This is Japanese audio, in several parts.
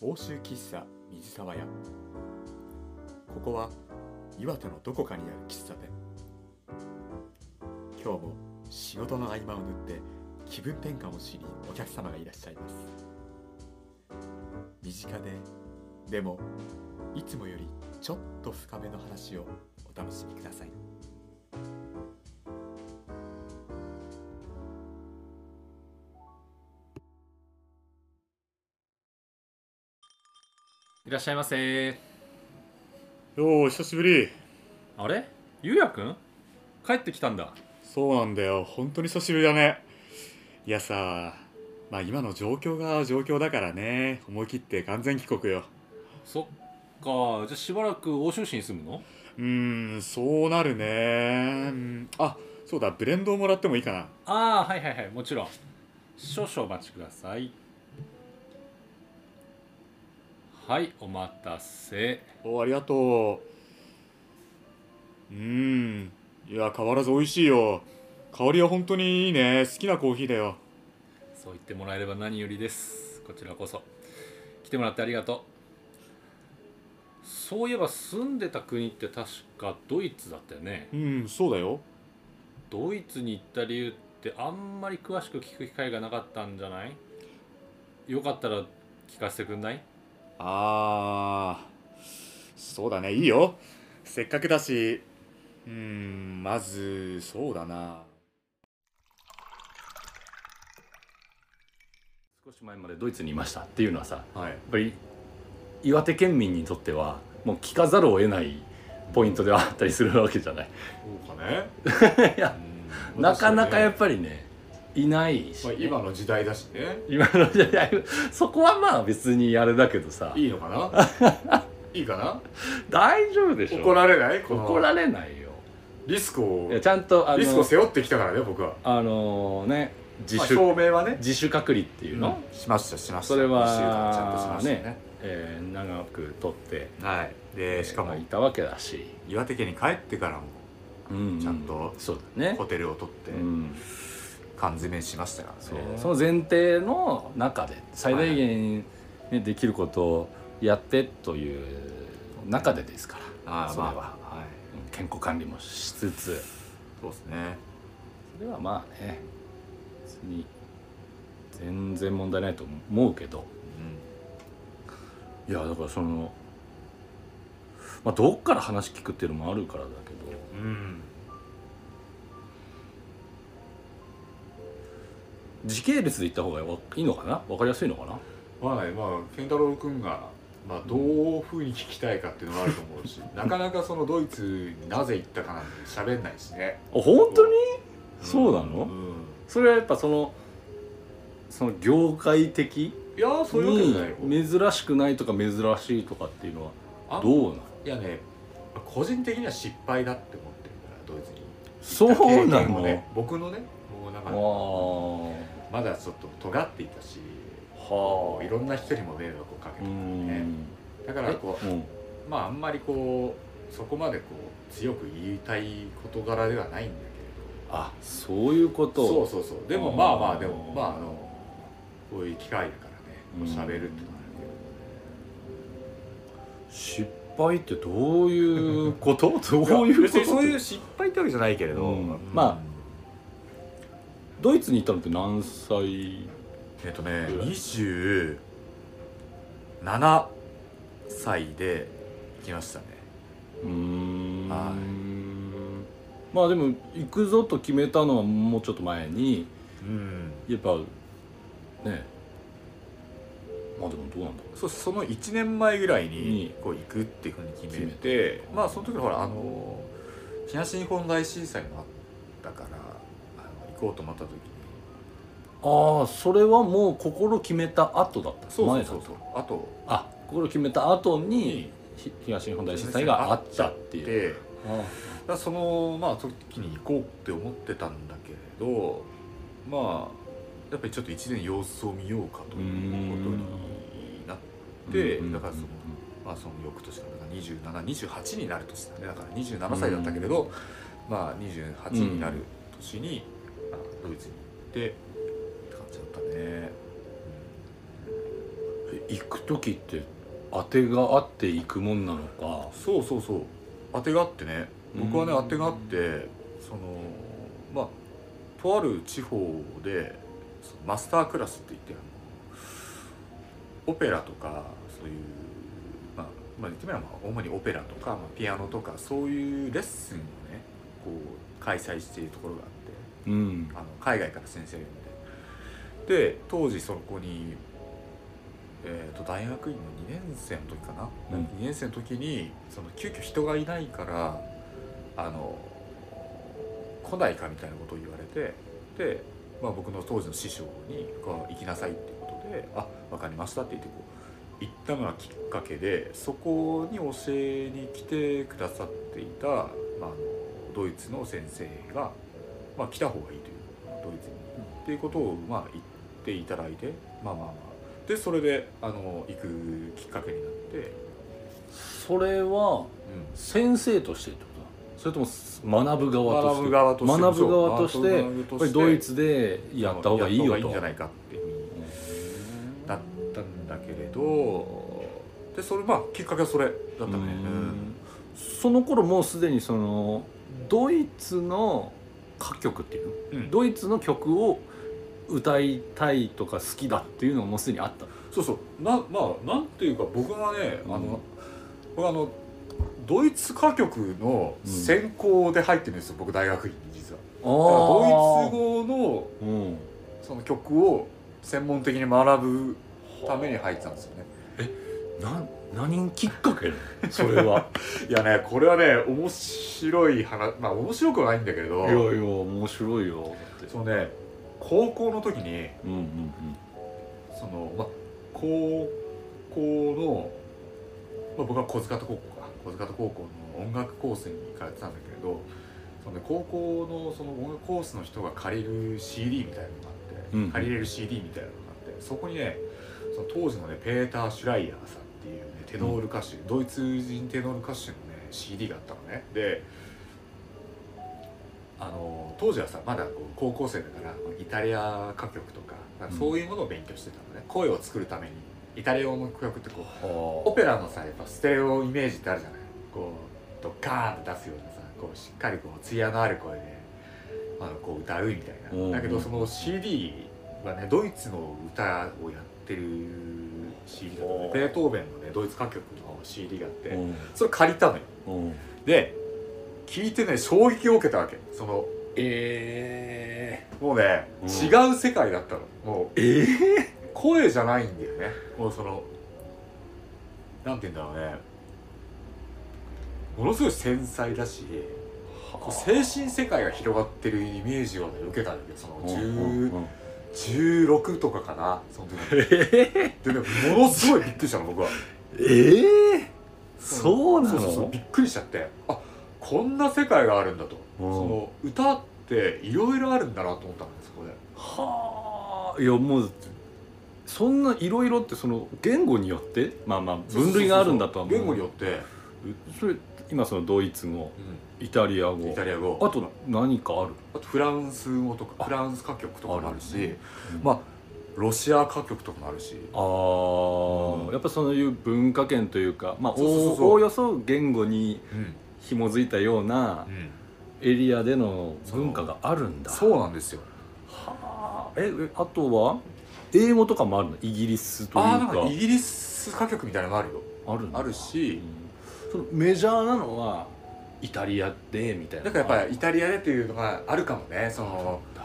欧州喫茶水沢屋。ここは岩手のどこかにある喫茶店。今日も仕事の合間を縫って気分転換をしにお客様がいらっしゃいます。身近ででもいつもよりちょっと深めの話をお楽しみください。いらっしゃいませ。よう久しぶり。あれ？ゆうやくん？帰ってきたんだ。そうなんだよ。本当に久しぶりだね。いやさまあ今の状況が状況だからね。思い切って完全帰国よ。そっか。じゃあしばらく欧州市に住むの？うーんそうなるね。うんあそうだ。ブレンドをもらってもいいかな。ああはいはいはい。もちろん。少々お待ちくださいはいお待たせ。おありがとう。うーん。いや変わらず美味しいよ。香りは本当にいいね。好きなコーヒーだよ。そう言ってもらえれば何よりです。こちらこそ。来てもらってありがとう。そういえば住んでた国って確かドイツだったよね。うんそうだよ。ドイツに行った理由ってあんまり詳しく聞く機会がなかったんじゃない？よかったら聞かせてくんない？あーそうだねいいよ。せっかくだしうーんまずそうだな。少し前までドイツにいましたっていうのはさやはい。っぱり岩手県民にとってはもう聞かざるを得ないポイントではあったりするわけじゃない。そうかね。いやなかなかやっぱりねいないし、まあ、今の時代だしね。今の時代そこはまあ別にあれだけどさ。いいのかな？いいかな？大丈夫でしょ。怒られない？怒られないよ。リスクをちゃんとリスクを背負ってきたからね僕は。あのね自まあ明はね。自主隔離っていうの、しましたしました。それはちゃんとしましたね。えー長く取ってはい。でしかもいたわけだし、岩手県に帰ってからもうん。ちゃんとそうだね。ホテルを取って。うん缶詰しましたからね。その前提の中で最大限、ねできることをやってという中でですから。それは、まあはい。うん。健康管理もしつつ。そうですね。それはまあね別に全然問題ないと思うけど。いやだからそのまあどっから話聞くっていうのもあるからだけど。うん、時系列で言った方がわいいのかな？分かりやすいのかな？まあねまあ健太郎君が、まあ、どういうふうに聞きたいかっていうのもあると思うし なかなかそのドイツになぜ行ったかなんて喋んないしね。あ本当に？そうなの？うん。それはやっぱそのその業界的いやそういうわけない珍しくないとか珍しいとかっていうのはあどうなの？いやね個人的には失敗だって思ってるからドイツに。そうなの、ね僕のねもうなんあかあまだちょっと尖っていたしはあ。いろんな人にも迷惑をかけてうたね。ん。だからこううん。まああんまりこうそこまでこう強く言いたい事柄ではないんだけれあそういうこと？どそうそうそう。でもまあまあでもまああのこういう機会だからねこううん。喋るってのは失敗ってどういうこと？どういうこと？そういう失敗ってわけじゃないけれど、うん。うん。まあドイツに行ったのって何歳えっとねぐらい？27歳で行きましたね。うーん。はまあでも行くぞと決めたのはもうちょっと前にうん。やっぱね。まあでもどうなんだろそその1年前ぐらいにに。こう行くっていうふうに決め決て。まあその時ほらあの東日本大震災もあったからこうと思った時に。うああそれはもう心決めた後だった。前だと。あとあ心決めた後にひ東日本大震災があった。っていう。だそのまあその時に行こうって思ってたんだけれどまあやっぱりちょっと一年様子を見ようかということになってうんだからそのまあその翌年からだから2728になる年だね。だから27歳だったけれど、まあ28になる年に、あドイツに行ってって感じだったね、え行く時って当てがあって行くもんなのか？そうそうそう。当てがあってね。僕はねうん。当てがあってそのまあとある地方でマスタークラスって言ってあのオペラとかそういうまあ、まあ、言ってみればまあ主にオペラとか、まあ、ピアノとかそういうレッスンをねこう開催しているところがあってうん。あの海外から先生が呼んで。で当時そこに、えー、と大学院の2年生の時かな、うん。2年生の時にその急遽人がいないからあの来ないかみたいなことを言われてで、まあ、僕の当時の師匠に行きなさいっていうことで「あ分かりました」って言ってこう行ったのがきっかけでそこに教えに来てくださっていた、まあ、あのドイツの先生が、まあ、来た方がいいというドイツに、っていうことを、まあ、言っていただいてまあまあまあ。でそれであの行くきっかけになって、それは先生としてってことだ。それとも学ぶ側として。学ぶ側として。学ぶ側としてやっぱりドイツでやった方がいいよと。いいんじゃないかっていうふうになったんだけれど。でそれまあきっかけはそれだったね、うん。その頃もうすでにそのドイツの歌曲っていうの？うん。ドイツの曲を歌いたいとか好きだっていうのがもうすでにあった。そうそう。なまあなんていうか僕がね、うん。あの僕あのドイツ歌曲の専攻で入ってるんですよ、僕大学院に実は。ドイツ語のうん。その曲を専門的に学ぶために入ってたんですよね。な何きっかけ それは。いやねこれはね面白い話まあ面白くはないんだけれど。いやいや面白いよ。そのね高校の時にうんうんそのまあ高校の、まあ、僕は小塚田高校か。小塚田高校の音楽コースに通ってたんだけれどその、ね、高校のその音楽コースの人が借りる CD みたいなのがあって、うん借りれる CD みたいなのがあってそこにねその当時のねペーター・シュライヤーさんテノール歌手、ドイツ人テノール歌手のね CD があったのね。であの当時はさまだ高校生だからイタリア歌曲とかかそういうものを勉強してたのね、声を作るために。イタリア語の曲ってこうオペラのさやっぱステレオイメージってあるじゃない。こうドッカーンって出すようなさこうしっかりこう艶のある声であのこう歌うみたいな、うん。うんだけどその CD はねドイツの歌をやってる CD だったベートーベンのねドイツ歌曲の CD があって、うん。それ借りたのよ。うん。で聞いてね衝撃を受けたわけ。そのえもうね、うん。違う世界だったの。もうー、え声じゃないんだよね。もうそのなんて言うんだろうね。ものすごい繊細だし精神世界が広がってるイメージをね受けたんだけどその10 16とかかなその時。えでねものすごいびっくりしたの僕は。えー、そうなの？そうそうそうびっくりしちゃって。あこんな世界があるんだと、うん。その歌っていろいろあるんだなと思ったんですそこで。はあ。いやもうそんないろいろってその言語によって？まあまあ分類があるんだとは思う。言語によって、それ今そのドイツ語イタリア語イタリア語。あと何かある？あとフランス語とかあ。フランス歌曲とかもあるしあるまあロシア歌曲とかもあるし。あー、うん。やっぱそういう文化圏というかまあおおよそ言語にうん、紐づいたようなエリアでの文化があるんだ。そう。なんですよ。はあ。ええあとは？英語とかもあるの？イギリスというああかなんかイギリス歌曲みたいなのもあるよ。あるあるしうんそのメジャーなのはイタリアでみたいなだからやっぱりイタリアでっていうのがあるかもねそのだ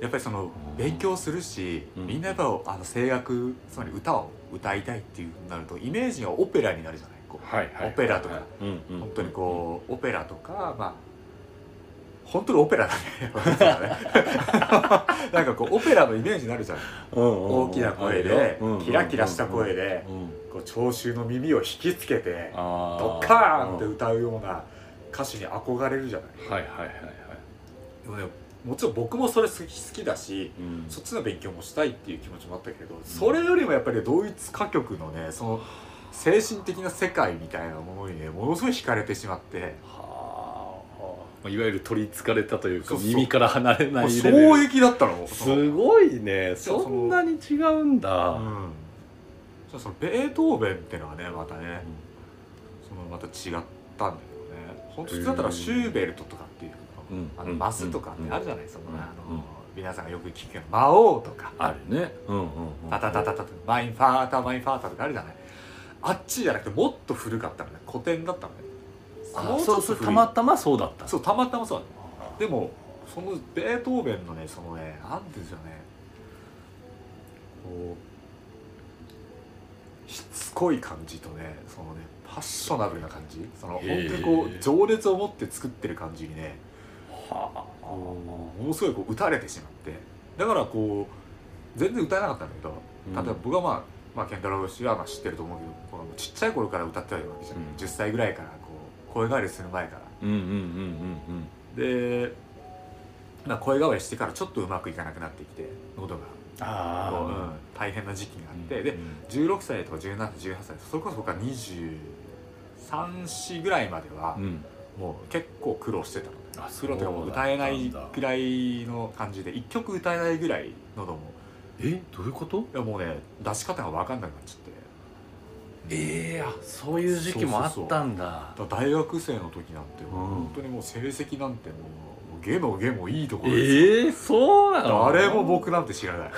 やっぱりそのうん勉強するし、うん。みんなやっぱあの声楽つまり歌を歌いたいっていうなるとイメージがオペラになるじゃないこう。はいはい。オペラとか。うんうん。本当にこうオペラとかまあ本当にオペラだね。なんかこうオペラのイメージになるじゃない大大きな声でキラキラした声でうんこう聴衆の耳を引きつけてあドッカーンって歌うような歌手に憧れるじゃない。はいはいはいはい。でもねもちろん僕もそれ好き好きだしうん。そっちの勉強もしたいっていう気持ちもあったけどそれよりもやっぱりドイツ歌曲のねその精神的な世界みたいなものにねものすごい惹かれてしまってはあいわゆる取りつかれたというかそうそう。耳から離れないレベル。衝撃だったの？そのすごいね。そんなに違うんだ。うん。そのベートーベンってのはねまたね、そのまた違ったんだけどね。本当普通だったらシューベルトとかっていうの、うん。あのマスとかってあるじゃない、そのうん。あの、うん。皆さんがよく聞くような魔王とか。あるね。うんうんうん。タタタタタタ Mein Vater Mein Vater とかあるじゃないあっちじゃなくてもっと古かったのね古典だったのねあもちょそうそうっとたまたまそうだった。そうたまたまそうでもそのベートーベンのねそのねなんていうんですよね。こうしつこい感じとねそのねパッショナブルな感じ。その本当にこう情熱を持って作ってる感じにねはこうものすごいこう打たれてしまって。だからこう全然歌えなかったんだけどうん。例えば僕はまあ、まあ、健太郎氏はまあ知ってると思うけどこのちっちゃい頃から歌ってはいるわけじゃん、うん。10歳ぐらいから声変わりする前から。うんうんうんうんで、まあ、声変わりしてからちょっとうまくいかなくなってきて喉が。こう、うんあ大変な時期がああって、で16歳とか1718歳それこそ僕は234ぐらいまではうん。もう結構苦労してたの。ねあ苦労というかもう歌えないぐらいの感じで1曲歌えないぐらい喉も。え？どういうこと？いやもうね出し方が分かんなくなっちゃってええあそういう時期もあったんだ。大学生の時なんてもう本当にもう成績なんてもうゲのゲもいいところですよ。ええそうなの？誰も僕なんて知らない。し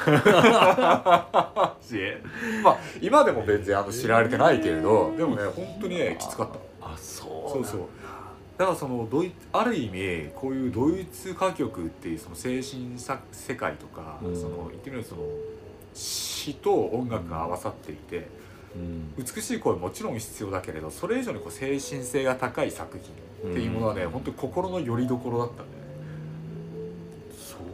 まあ今でも全然あの知られてないけれどでもね本当にねきつかった。あそうそうそうだ。からそのドイある意味こういうドイツ歌曲っていうその精神さ世界とか、うんその言ってみればその詩と音楽が合わさっていてうん美しい声もちろん必要だけれどそれ以上にこう精神性が高い作品っていうものはね、うん。本当に心の拠り所だったね。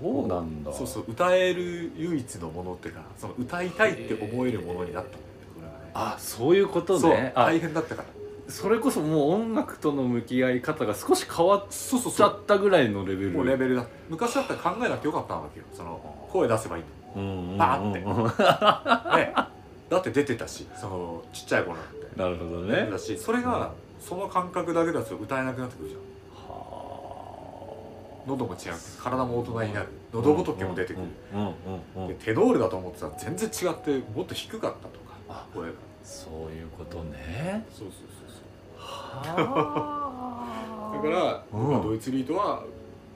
そうなんだ。そうそう歌える唯一のものっていうかその歌いたいって思えるものになったんだよねこれはねあそういうことね。あ大変だったから。それこそもう音楽との向き合い方が少し変わっちゃったぐらいのレベル。もうレベルだ。昔だったら考えなくてよかったわけよ。その声出せばいいんうんうんうん。バーって。ねだって出てたしそのちっちゃい頃なんて。なるほどね。出てたしそれがその感覚だけだと歌えなくなってくるじゃん。は喉も違って体も大人になる。喉仏も出てくる、うんうんうんうんでテノールだと思ってたら全然違ってもっと低かったとかあ声が。そういうことね。そうそうそうそう。はだから、うん。ドイツリートは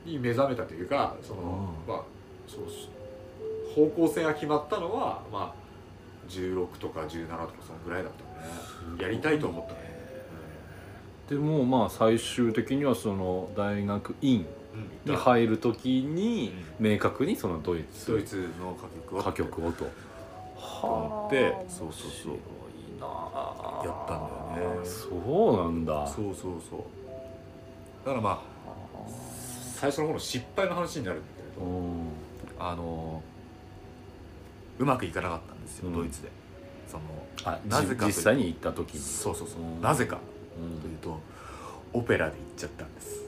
に目覚めたというかその、うん。まあそう方向性が決まったのはまあ16とか17とかそのぐらいだったね。やりたいと思ったね、でもまあ最終的にはその大学院うん。に入る時に明確にそのドイツドイツの歌曲を。歌曲をと。思って。そうそうそう。やったんだよね。そうなんだ。そうそうそう。だからまあ最初の方の失敗の話になるんだけれど、うん。あのうまくいかなかった。んですよ、うん。ドイツで。そのあなぜかという実際に行った時にそうそうそう、うん。なぜかうんというとオペラで行っちゃったんです。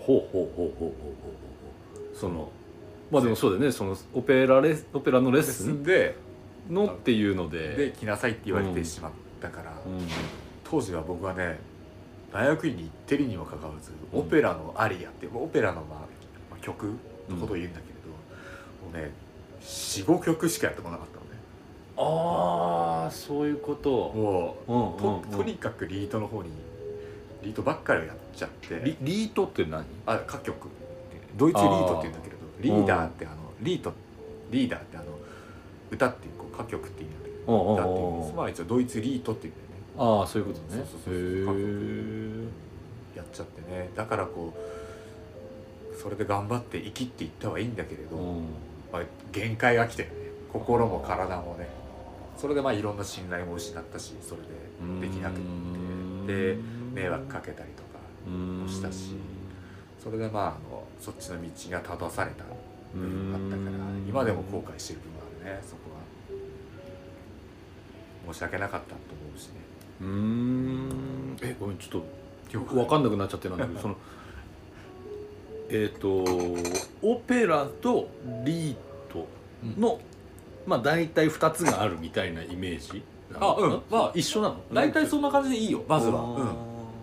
ほうほうほうほうほうほうほう。そのまあでもそうだよね。そのオペラレオペラのレッスン？でのっていうので。で来なさいって言われてしまったから、うん。当時は僕はね大学院に行ってるにもかかわらず、うん。オペラのアリアってオペラの、まあ、まあ曲のことを言うんだけれど、もうね45曲しかやってこなかったああそういうこと。もううんうんうん。ととにかくリートの方にリートばっかりをやっちゃって。リリートって何？あ歌曲。ドイツリートって言うんだけれどリーダーってあのリートリーダーってあの歌っていうこう歌曲って意味なんだけど歌っていう意味まあ一応ドイツリートっていうんだよね。ああそういうことね。そうそうそうへやっちゃってね。だからこうそれで頑張って生きっていったはいいんだけれど、えうん。まあ、限界が来てね。心も体もねそれでまあいろんな信頼も失ったしそれでできなくってで迷惑かけたりとかもしたしそれでまああのそっちの道が正された部分があったから今でも後悔してる部分があるねそこは。申し訳なかったと思うしね。うーん。えごめんちょっと了分かんなくなっちゃってなんだけどそのえっ、とオペラとリートの、まあ大体2つがあるみたいなイメージなのあうん。まあ一緒なの？大体そんな感じでいいよ。まずは、うん、あ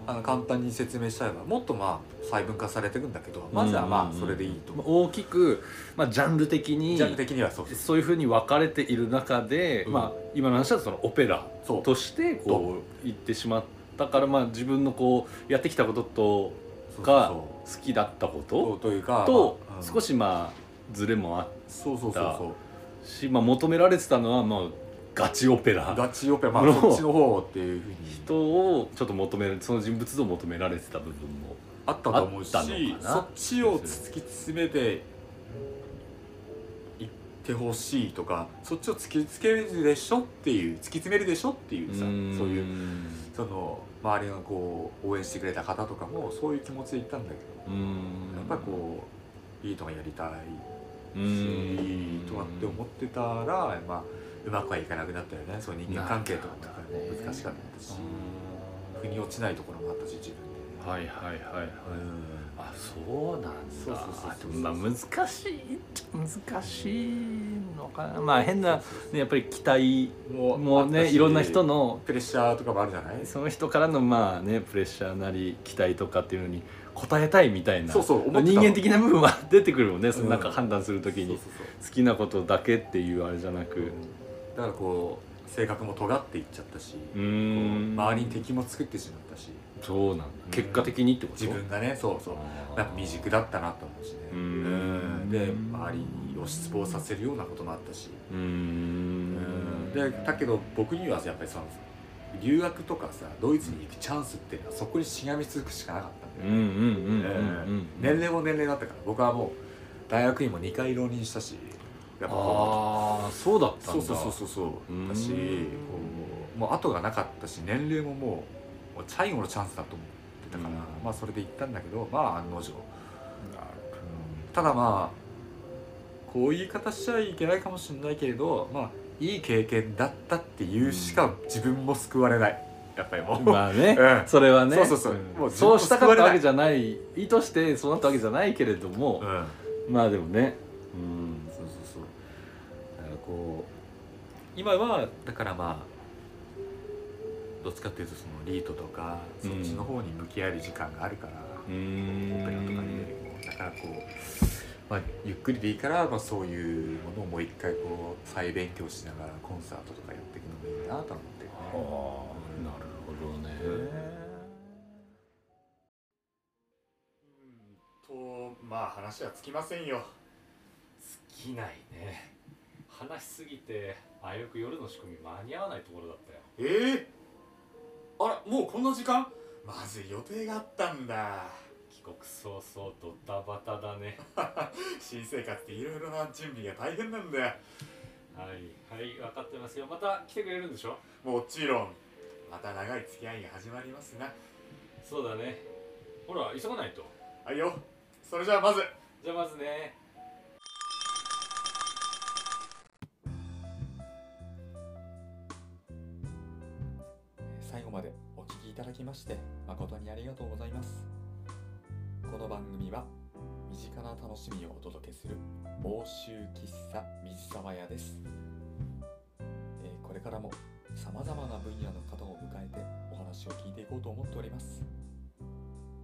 あの簡単に説明しちゃえばもっとまあ細分化されていくんだけどまずはまあそれでいいと。思う、大きく、まあ、ジャンル的にジャンル的にはそうそう。いうふうに分かれている中で、うん。まあ、今の話はそのオペラそう。としてこう言ってしまったから、まあ、自分のこうやってきたこととそう好きだったこうそうとというかとまあうん。少しまあズレもあっそうそうそうそうし、まあ、求められてたのはまあガチオペラ。ガチオペラ。まあのそっちの方っていうふうに。人をちょっと求めるその人物像を求められてた部分もあったと思うしそっちを突き詰めていってほしいとかそっちを突きつけるでしょっていう突き詰めるでしょっていうさそういうその周りのこう応援してくれた方とかもそういう気持ちで言ったんだけどうん。やっぱりこういいとがやりたい。うしん。とかって思ってたらまあうまくはいかなくなったよね。そう人間関係とかもやっぱり難しかったし。腑に落ちないところもあったし自分で。はいはいはいはいうん。あそうなんだ。そうそうそうまあ難しい難しいのかな。まあ変な、ね、やっぱり期待ももねいろんな人ののプレッシャーとかもあるじゃない？その人からのまあねプレッシャーなり期待とかっていうのに応えたいみたいなそうそう人間的な部分は出てくるもんねそのうん。なんか判断するときに好きなことだけっていうあれじゃなく。だからこう性格も尖っていっちゃったし周りに敵も作ってしまったし。そうなんだ結果的にってこと？自分がね。そうそう。やっぱ未熟だったなと思うしね。うーん。うん。で周りを失望させるようなこともあったし。うん。ん。でだけど僕にはやっぱりその留学とかさドイツに行くチャンスっていうのはそこにしがみつくしかなかっ年齢も年齢だったから僕はもう大学院も2回浪人したしやっぱこああそうだっうたんだ。そうそうそうそううん。だしもう後がなかったし年齢ももう最後のチャンスだと思ってたから、うん。まあそれで行ったんだけどまあ案の定、ただまあこういう言い方しちゃいけないかもしれないけれどまあいい経験だったっていうしか自分も救われないやっぱりもう、まあね、うん。それはね。そうそうそう。ん。もうずっとそうしたかったわけじゃない意図してそうなったわけじゃないけれどもう、ん。まあでもねうん。そうそうそう。だからこう今はだからまあどっちかっていうとそのリートとかそっちの方に向き合える時間があるから、うーオんペラとかによりもだからこう、まあ、ゆっくりでいいから、まあ、そういうものをもう一回こう再勉強しながらコンサートとかやっていくのもいいなと思ってるね。ああなるほどね、とまあ話はつきませんよ。尽きないね。話しすぎてあよく夜の仕込み間に合わないところだったよ。ええあらもうこんな時間？まずい予定があったんだ。帰国早々ドタバタだね。新生活っていろいろな準備が大変なんだよ。はいはい分かってますよ。また来てくれるんでしょ？もちろんまた長い付き合いが始まりますな。そうだね。ほら急がないと。はいよ。それじゃあまず。じゃあまずね。最後までお聞きいただきまして誠にありがとうございます。この番組は身近な楽しみをお届けする欧州喫茶水沢屋です、えーこれからもさまざまな分野の方を迎えてお話を聞いていこうと思っております。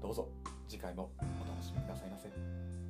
どうぞ次回もお楽しみくださいませ。